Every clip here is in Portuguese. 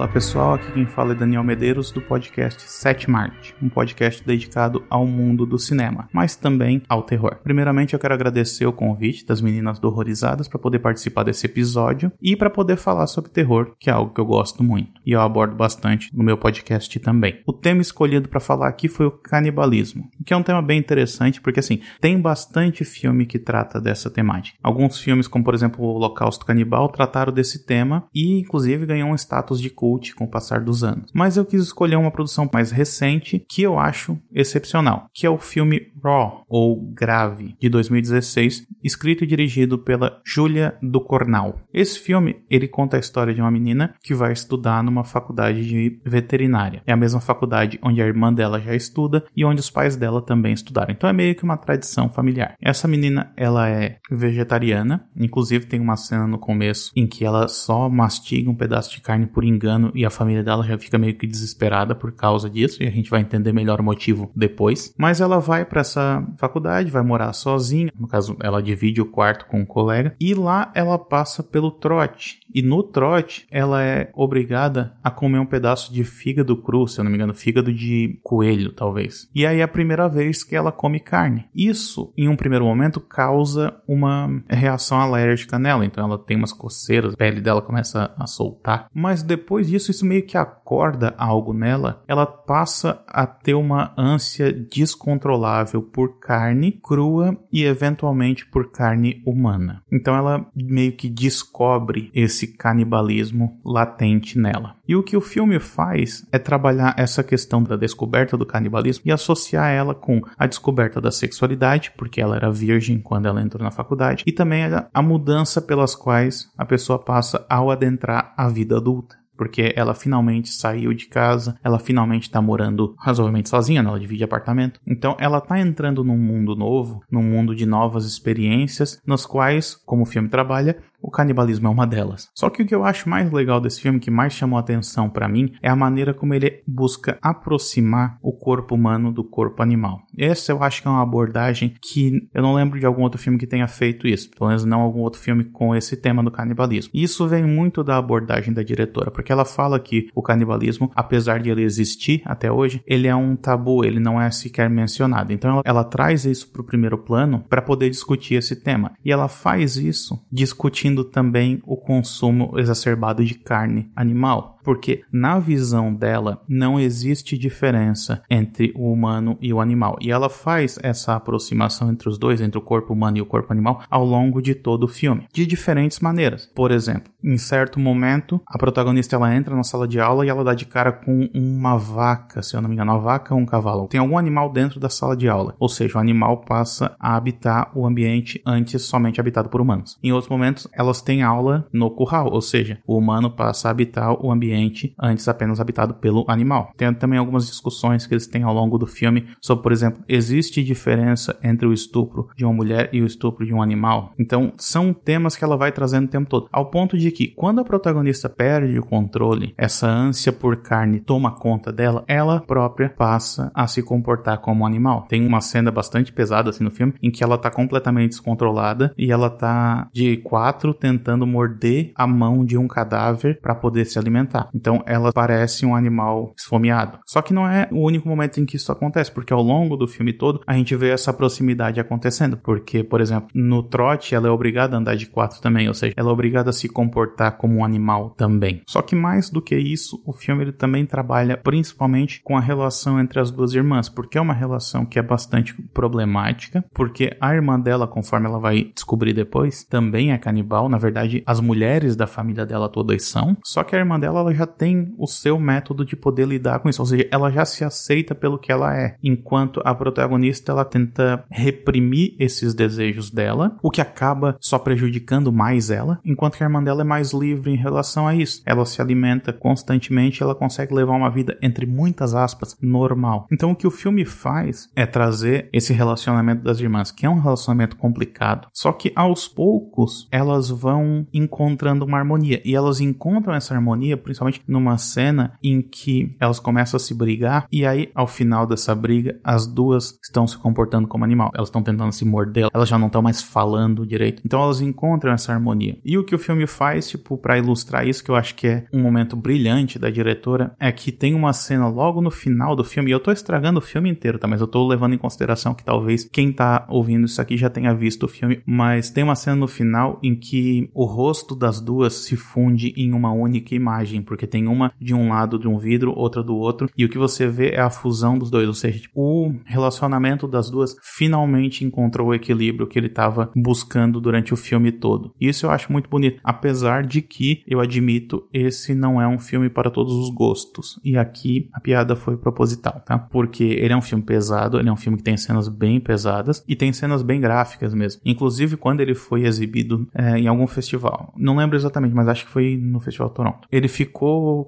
Olá pessoal, aqui quem fala é Daniel Medeiros do podcast Sete Marte, um podcast dedicado ao mundo do cinema, mas também ao terror. Primeiramente, eu quero agradecer o convite das meninas do Horrorizadas para poder participar desse episódio e para poder falar sobre terror, que é algo que eu gosto muito e eu abordo bastante no meu podcast também. O tema escolhido para falar aqui foi o canibalismo, que é um tema bem interessante porque assim tem bastante filme que trata dessa temática. Alguns filmes, como por exemplo o Holocausto Canibal, trataram desse tema e inclusive ganhou um status de culto com o passar dos anos. Mas eu quis escolher uma produção mais recente que eu acho excepcional, que é o filme Raw, ou Grave, de 2016, escrito e dirigido pela Julia Ducornal. Esse filme, ele conta a história de uma menina que vai estudar numa faculdade de veterinária. É a mesma faculdade onde a irmã dela já estuda e onde os pais dela também estudaram. Então é meio que uma tradição familiar. Essa menina, ela é vegetariana, inclusive tem uma cena no começo em que ela só mastiga um pedaço de carne por engano e a família dela já fica meio que desesperada por causa disso e a gente vai entender melhor o motivo depois. Mas ela vai para essa faculdade, vai morar sozinha, no caso ela divide o quarto com um colega e lá ela passa pelo trote. E no trote ela é obrigada a comer um pedaço de fígado cru, se eu não me engano, fígado de coelho, talvez. E aí é a primeira vez que ela come carne. Isso, em um primeiro momento, causa uma reação alérgica nela, então ela tem umas coceiras, a pele dela começa a soltar. Mas depois disso, isso meio que acorda algo nela, ela passa a ter uma ânsia descontrolável por carne crua e eventualmente por carne humana. Então ela meio que descobre esse canibalismo latente nela. E o que o filme faz é trabalhar essa questão da descoberta do canibalismo e associar ela com a descoberta da sexualidade, porque ela era virgem quando ela entrou na faculdade, e também a mudança pelas quais a pessoa passa ao adentrar a vida adulta porque ela finalmente saiu de casa, ela finalmente está morando razoavelmente sozinha, ela divide apartamento. Então ela está entrando num mundo novo, num mundo de novas experiências, nas quais, como o filme trabalha, o canibalismo é uma delas. Só que o que eu acho mais legal desse filme, que mais chamou a atenção para mim, é a maneira como ele busca aproximar o corpo humano do corpo animal. Essa eu acho que é uma abordagem que eu não lembro de algum outro filme que tenha feito isso, pelo menos não algum outro filme com esse tema do canibalismo. E isso vem muito da abordagem da diretora, porque ela fala que o canibalismo, apesar de ele existir até hoje, ele é um tabu, ele não é sequer mencionado. Então ela, ela traz isso para o primeiro plano para poder discutir esse tema. E ela faz isso discutindo também o consumo exacerbado de carne animal porque na visão dela não existe diferença entre o humano e o animal. E ela faz essa aproximação entre os dois, entre o corpo humano e o corpo animal, ao longo de todo o filme, de diferentes maneiras. Por exemplo, em certo momento, a protagonista ela entra na sala de aula e ela dá de cara com uma vaca, se eu não me engano, uma vaca ou um cavalo. Tem algum animal dentro da sala de aula, ou seja, o animal passa a habitar o ambiente antes somente habitado por humanos. Em outros momentos, elas têm aula no curral, ou seja, o humano passa a habitar o ambiente ambiente antes apenas habitado pelo animal. Tem também algumas discussões que eles têm ao longo do filme sobre, por exemplo, existe diferença entre o estupro de uma mulher e o estupro de um animal? Então, são temas que ela vai trazendo o tempo todo, ao ponto de que quando a protagonista perde o controle, essa ânsia por carne toma conta dela, ela própria passa a se comportar como um animal. Tem uma cena bastante pesada assim no filme em que ela tá completamente descontrolada e ela tá de quatro tentando morder a mão de um cadáver para poder se alimentar. Então ela parece um animal esfomeado. Só que não é o único momento em que isso acontece, porque ao longo do filme todo a gente vê essa proximidade acontecendo. Porque, por exemplo, no trote ela é obrigada a andar de quatro também, ou seja, ela é obrigada a se comportar como um animal também. Só que mais do que isso, o filme ele também trabalha principalmente com a relação entre as duas irmãs, porque é uma relação que é bastante problemática, porque a irmã dela, conforme ela vai descobrir depois, também é canibal. Na verdade, as mulheres da família dela todas são. Só que a irmã dela ela já tem o seu método de poder lidar com isso, ou seja, ela já se aceita pelo que ela é, enquanto a protagonista ela tenta reprimir esses desejos dela, o que acaba só prejudicando mais ela, enquanto que a irmã dela é mais livre em relação a isso. Ela se alimenta constantemente, ela consegue levar uma vida entre muitas aspas normal. Então o que o filme faz é trazer esse relacionamento das irmãs, que é um relacionamento complicado, só que aos poucos elas vão encontrando uma harmonia e elas encontram essa harmonia principalmente numa cena em que elas começam a se brigar e aí ao final dessa briga as duas estão se comportando como animal, elas estão tentando se morder, elas já não estão mais falando direito. Então elas encontram essa harmonia. E o que o filme faz, tipo, para ilustrar isso que eu acho que é um momento brilhante da diretora, é que tem uma cena logo no final do filme, e eu tô estragando o filme inteiro, tá? Mas eu tô levando em consideração que talvez quem tá ouvindo isso aqui já tenha visto o filme, mas tem uma cena no final em que o rosto das duas se funde em uma única imagem, porque tem uma de um lado de um vidro, outra do outro, e o que você vê é a fusão dos dois, ou seja, tipo, o relacionamento das duas finalmente encontrou o equilíbrio que ele estava buscando durante o filme todo. Isso eu acho muito bonito, apesar de que eu admito esse não é um filme para todos os gostos. E aqui a piada foi proposital, tá? Porque ele é um filme pesado, ele é um filme que tem cenas bem pesadas e tem cenas bem gráficas mesmo. Inclusive quando ele foi exibido é, em algum festival, não lembro exatamente, mas acho que foi no Festival Toronto. Ele ficou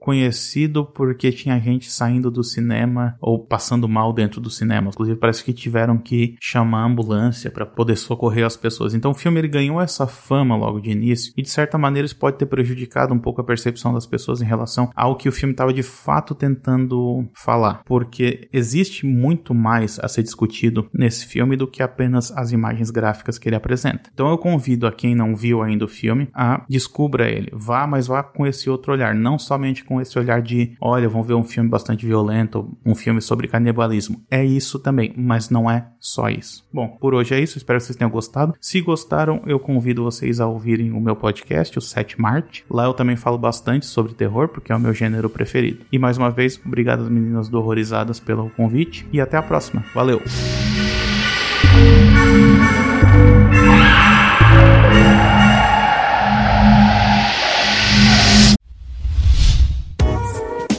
conhecido porque tinha gente saindo do cinema ou passando mal dentro do cinema. Inclusive parece que tiveram que chamar a ambulância para poder socorrer as pessoas. Então o filme ele ganhou essa fama logo de início e de certa maneira isso pode ter prejudicado um pouco a percepção das pessoas em relação ao que o filme estava de fato tentando falar, porque existe muito mais a ser discutido nesse filme do que apenas as imagens gráficas que ele apresenta. Então eu convido a quem não viu ainda o filme a descubra ele, vá, mas vá com esse outro olhar, não somente com esse olhar de, olha, vamos ver um filme bastante violento, um filme sobre canibalismo. É isso também, mas não é só isso. Bom, por hoje é isso, espero que vocês tenham gostado. Se gostaram, eu convido vocês a ouvirem o meu podcast, o 7 Marte. Lá eu também falo bastante sobre terror, porque é o meu gênero preferido. E mais uma vez, obrigado às meninas do Horrorizadas pelo convite e até a próxima. Valeu!